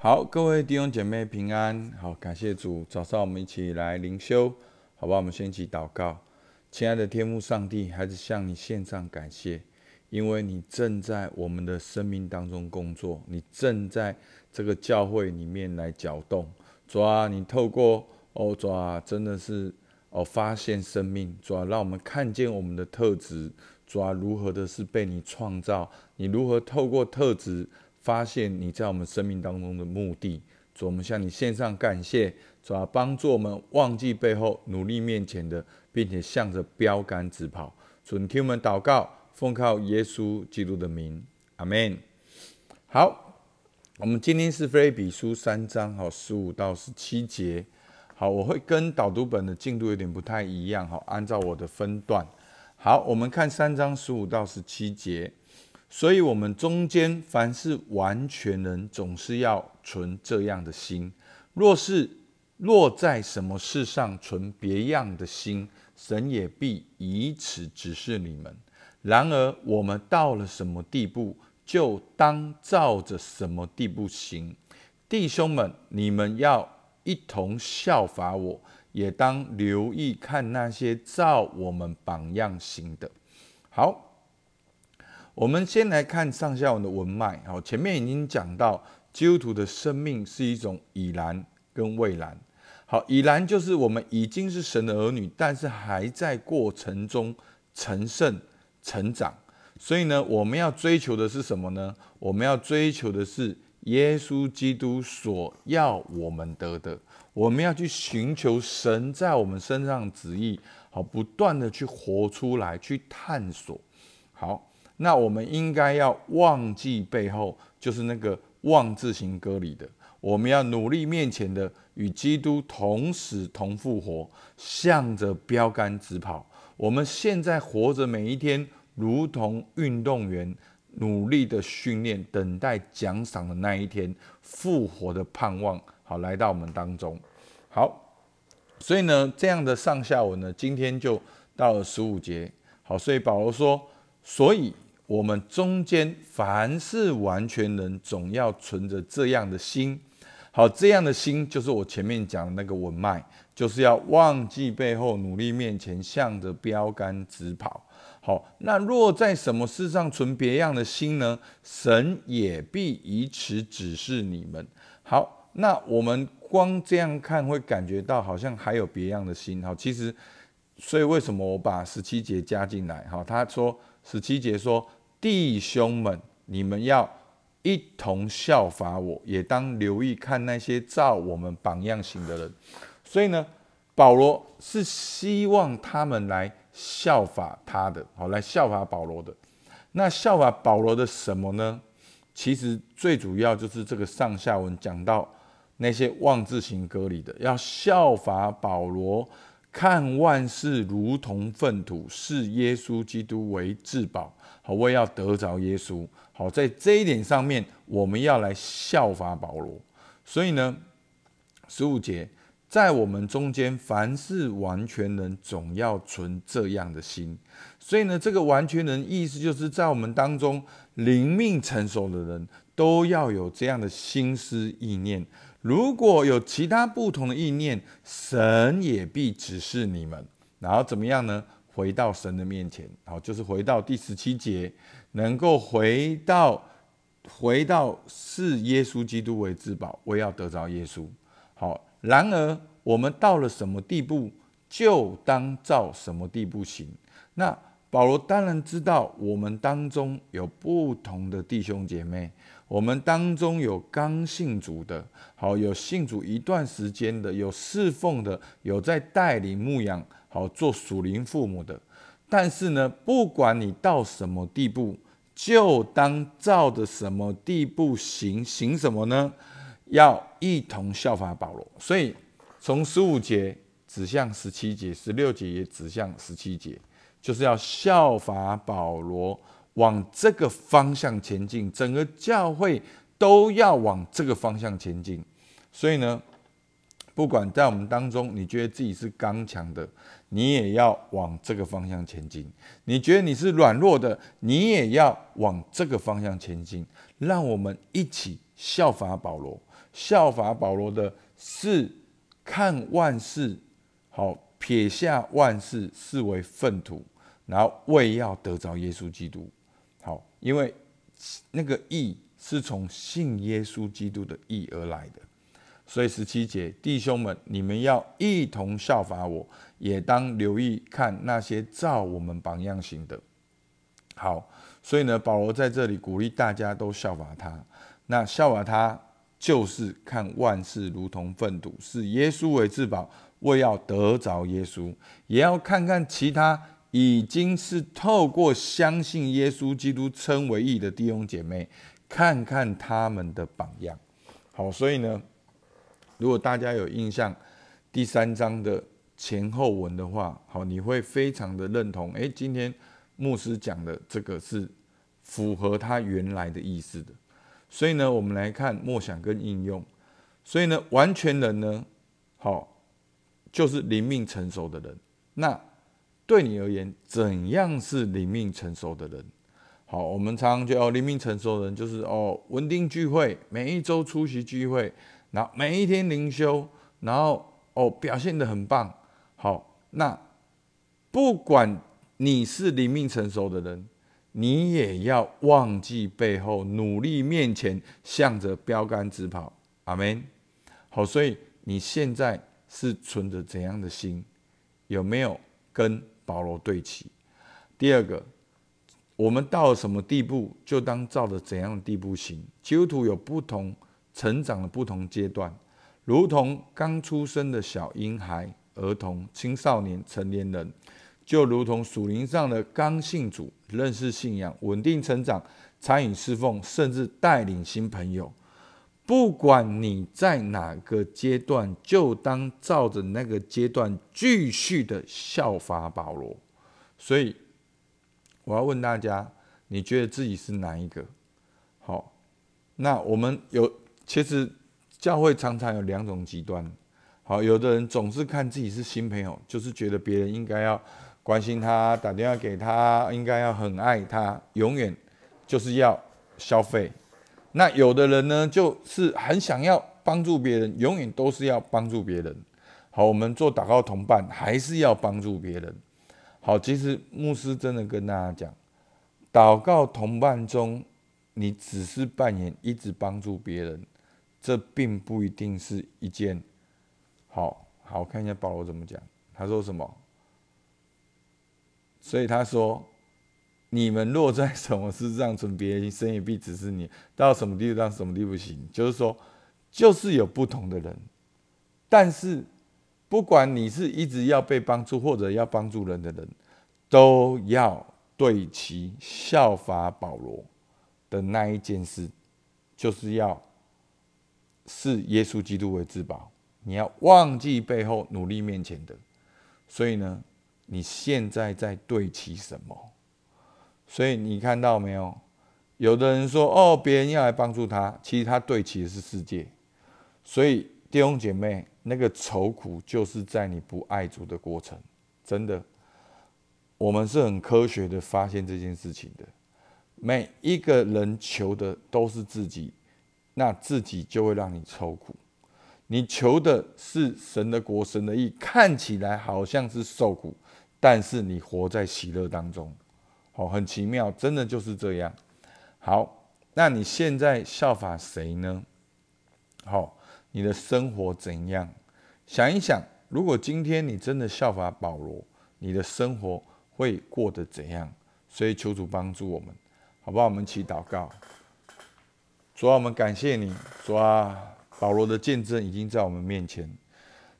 好，各位弟兄姐妹平安。好，感谢主，早上我们一起来灵修，好吧？我们先一起祷告。亲爱的天父上帝，还是向你献上感谢，因为你正在我们的生命当中工作，你正在这个教会里面来搅动。主啊，你透过哦，主啊，真的是哦，发现生命，主啊，让我们看见我们的特质。主啊，如何的是被你创造？你如何透过特质发现你在我们生命当中的目的？主，我们向你献上感谢。主啊，帮助我们忘记背后，努力面前的，并且向着标杆直跑。主，你听我们祷告，奉靠耶稣基督的名，阿门。好，我们今天是菲比书三章，哈，十五到十七节。好，我会跟导读本的进度有点不太一样，好，按照我的分段。好，我们看三章十五到十七节。所以，我们中间凡是完全人，总是要存这样的心。若是落在什么事上存别样的心，神也必以此指示你们。然而，我们到了什么地步，就当照着什么地步行。弟兄们，你们要一同效法我。也当留意看那些照我们榜样行的。好，我们先来看上下文的文脉。好，前面已经讲到基督徒的生命是一种已然跟未然。好，已然就是我们已经是神的儿女，但是还在过程中成圣成长。所以呢，我们要追求的是什么呢？我们要追求的是耶稣基督所要我们得的。我们要去寻求神在我们身上旨意，好，不断的去活出来，去探索。好，那我们应该要忘记背后，就是那个忘字行歌里的。我们要努力面前的，与基督同死同复活，向着标杆直跑。我们现在活着每一天，如同运动员努力的训练，等待奖赏的那一天，复活的盼望。好，来到我们当中。好，所以呢，这样的上下文呢，今天就到了十五节。好，所以保罗说，所以我们中间凡是完全人，总要存着这样的心。好，这样的心就是我前面讲的那个文脉，就是要忘记背后，努力面前，向着标杆直跑。好，那若在什么事上存别样的心呢？神也必以此指示你们。好。那我们光这样看，会感觉到好像还有别样的心。好，其实，所以为什么我把十七节加进来？好，他说十七节说，弟兄们，你们要一同效法我，也当留意看那些照我们榜样行的人。所以呢，保罗是希望他们来效法他的，好，来效法保罗的。那效法保罗的什么呢？其实最主要就是这个上下文讲到。那些妄自行割礼的，要效法保罗，看万事如同粪土，视耶稣基督为至宝。好，我也要得着耶稣。好，在这一点上面，我们要来效法保罗。所以呢，十五节，在我们中间，凡是完全人，总要存这样的心。所以呢，这个完全人意思就是在我们当中灵命成熟的人，都要有这样的心思意念。如果有其他不同的意念，神也必指示你们。然后怎么样呢？回到神的面前，好，就是回到第十七节，能够回到回到视耶稣基督为至宝，我要得着耶稣。好，然而我们到了什么地步，就当照什么地步行。那保罗当然知道，我们当中有不同的弟兄姐妹。我们当中有刚信主的，好有信主一段时间的，有侍奉的，有在带领牧养，好做属灵父母的。但是呢，不管你到什么地步，就当照着什么地步行，行什么呢？要一同效法保罗。所以从十五节指向十七节，十六节也指向十七节，就是要效法保罗。往这个方向前进，整个教会都要往这个方向前进。所以呢，不管在我们当中，你觉得自己是刚强的，你也要往这个方向前进；你觉得你是软弱的，你也要往这个方向前进。让我们一起效法保罗，效法保罗的是看万事好，撇下万事视为粪土，然后为要得着耶稣基督。好，因为那个义是从信耶稣基督的义而来的。所以十七节，弟兄们，你们要一同效法我，也当留意看那些照我们榜样行的。好，所以呢，保罗在这里鼓励大家都效法他。那效法他，就是看万事如同粪土，视耶稣为至宝，为要得着耶稣，也要看看其他已经是透过相信耶稣基督称为义的弟兄姐妹，看看他们的榜样。好，所以呢。如果大家有印象，第三章的前后文的话，好，你会非常的认同。诶，今天牧师讲的这个是符合他原来的意思的。所以呢，我们来看默想跟应用。所以呢，完全人呢，好，就是灵命成熟的人。那对你而言，怎样是灵命成熟的人？好，我们常常就哦，灵命成熟的人就是哦，稳定聚会，每一周出席聚会。然后每一天灵修，然后哦表现的很棒，好，那不管你是灵命成熟的人，你也要忘记背后，努力面前，向着标杆直跑，阿门。好，所以你现在是存着怎样的心？有没有跟保罗对齐？第二个，我们到了什么地步，就当照着怎样的地步行。基督徒有不同。成长的不同阶段，如同刚出生的小婴孩、儿童、青少年、成年人，就如同属灵上的刚信主、认识信仰、稳定成长、参与侍奉，甚至带领新朋友。不管你在哪个阶段，就当照着那个阶段继续的效法保罗。所以，我要问大家，你觉得自己是哪一个？好，那我们有。其实教会常常有两种极端，好，有的人总是看自己是新朋友，就是觉得别人应该要关心他，打电话给他，应该要很爱他，永远就是要消费。那有的人呢，就是很想要帮助别人，永远都是要帮助别人。好，我们做祷告同伴，还是要帮助别人。好，其实牧师真的跟大家讲，祷告同伴中，你只是扮演一直帮助别人。这并不一定是一件好好看一下保罗怎么讲。他说什么？所以他说：“你们落在什么事上存别人心，也必指示你到什么地步，到什么地步行。”就是说，就是有不同的人，但是不管你是一直要被帮助，或者要帮助人的人，都要对其效法保罗的那一件事，就是要。视耶稣基督为至宝，你要忘记背后，努力面前的。所以呢，你现在在对齐什么？所以你看到没有？有的人说：“哦，别人要来帮助他，其实他对齐的是世界。”所以弟兄姐妹，那个愁苦就是在你不爱主的过程。真的，我们是很科学的发现这件事情的。每一个人求的都是自己。那自己就会让你愁苦。你求的是神的国、神的意，看起来好像是受苦，但是你活在喜乐当中，哦，很奇妙，真的就是这样。好，那你现在效法谁呢？好，你的生活怎样？想一想，如果今天你真的效法保罗，你的生活会过得怎样？所以求主帮助我们，好不好？我们一起祷告。主啊，我们感谢你。主啊，保罗的见证已经在我们面前。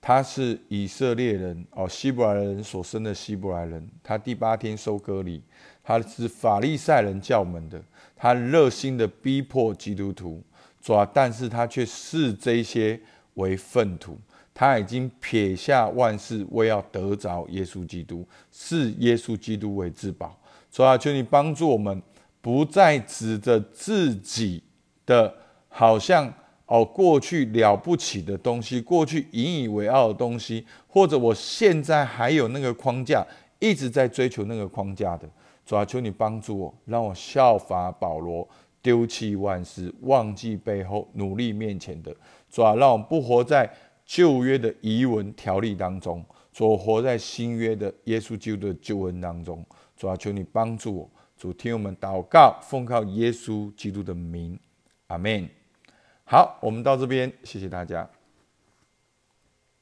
他是以色列人哦，希伯来人所生的希伯来人。他第八天收割礼，他是法利赛人教门的。他热心的逼迫基督徒。主啊，但是他却视这些为粪土。他已经撇下万事，为要得着耶稣基督，视耶稣基督为至宝。主啊，求你帮助我们，不再指着自己。的，好像哦，过去了不起的东西，过去引以为傲的东西，或者我现在还有那个框架，一直在追求那个框架的，主啊，求你帮助我，让我效法保罗，丢弃万事，忘记背后，努力面前的。主啊，让我们不活在旧约的遗文条例当中，主活在新约的耶稣基督的救恩当中。主啊，求你帮助我，主听我们祷告，奉靠耶稣基督的名，阿门。好，我们到这边，谢谢大家。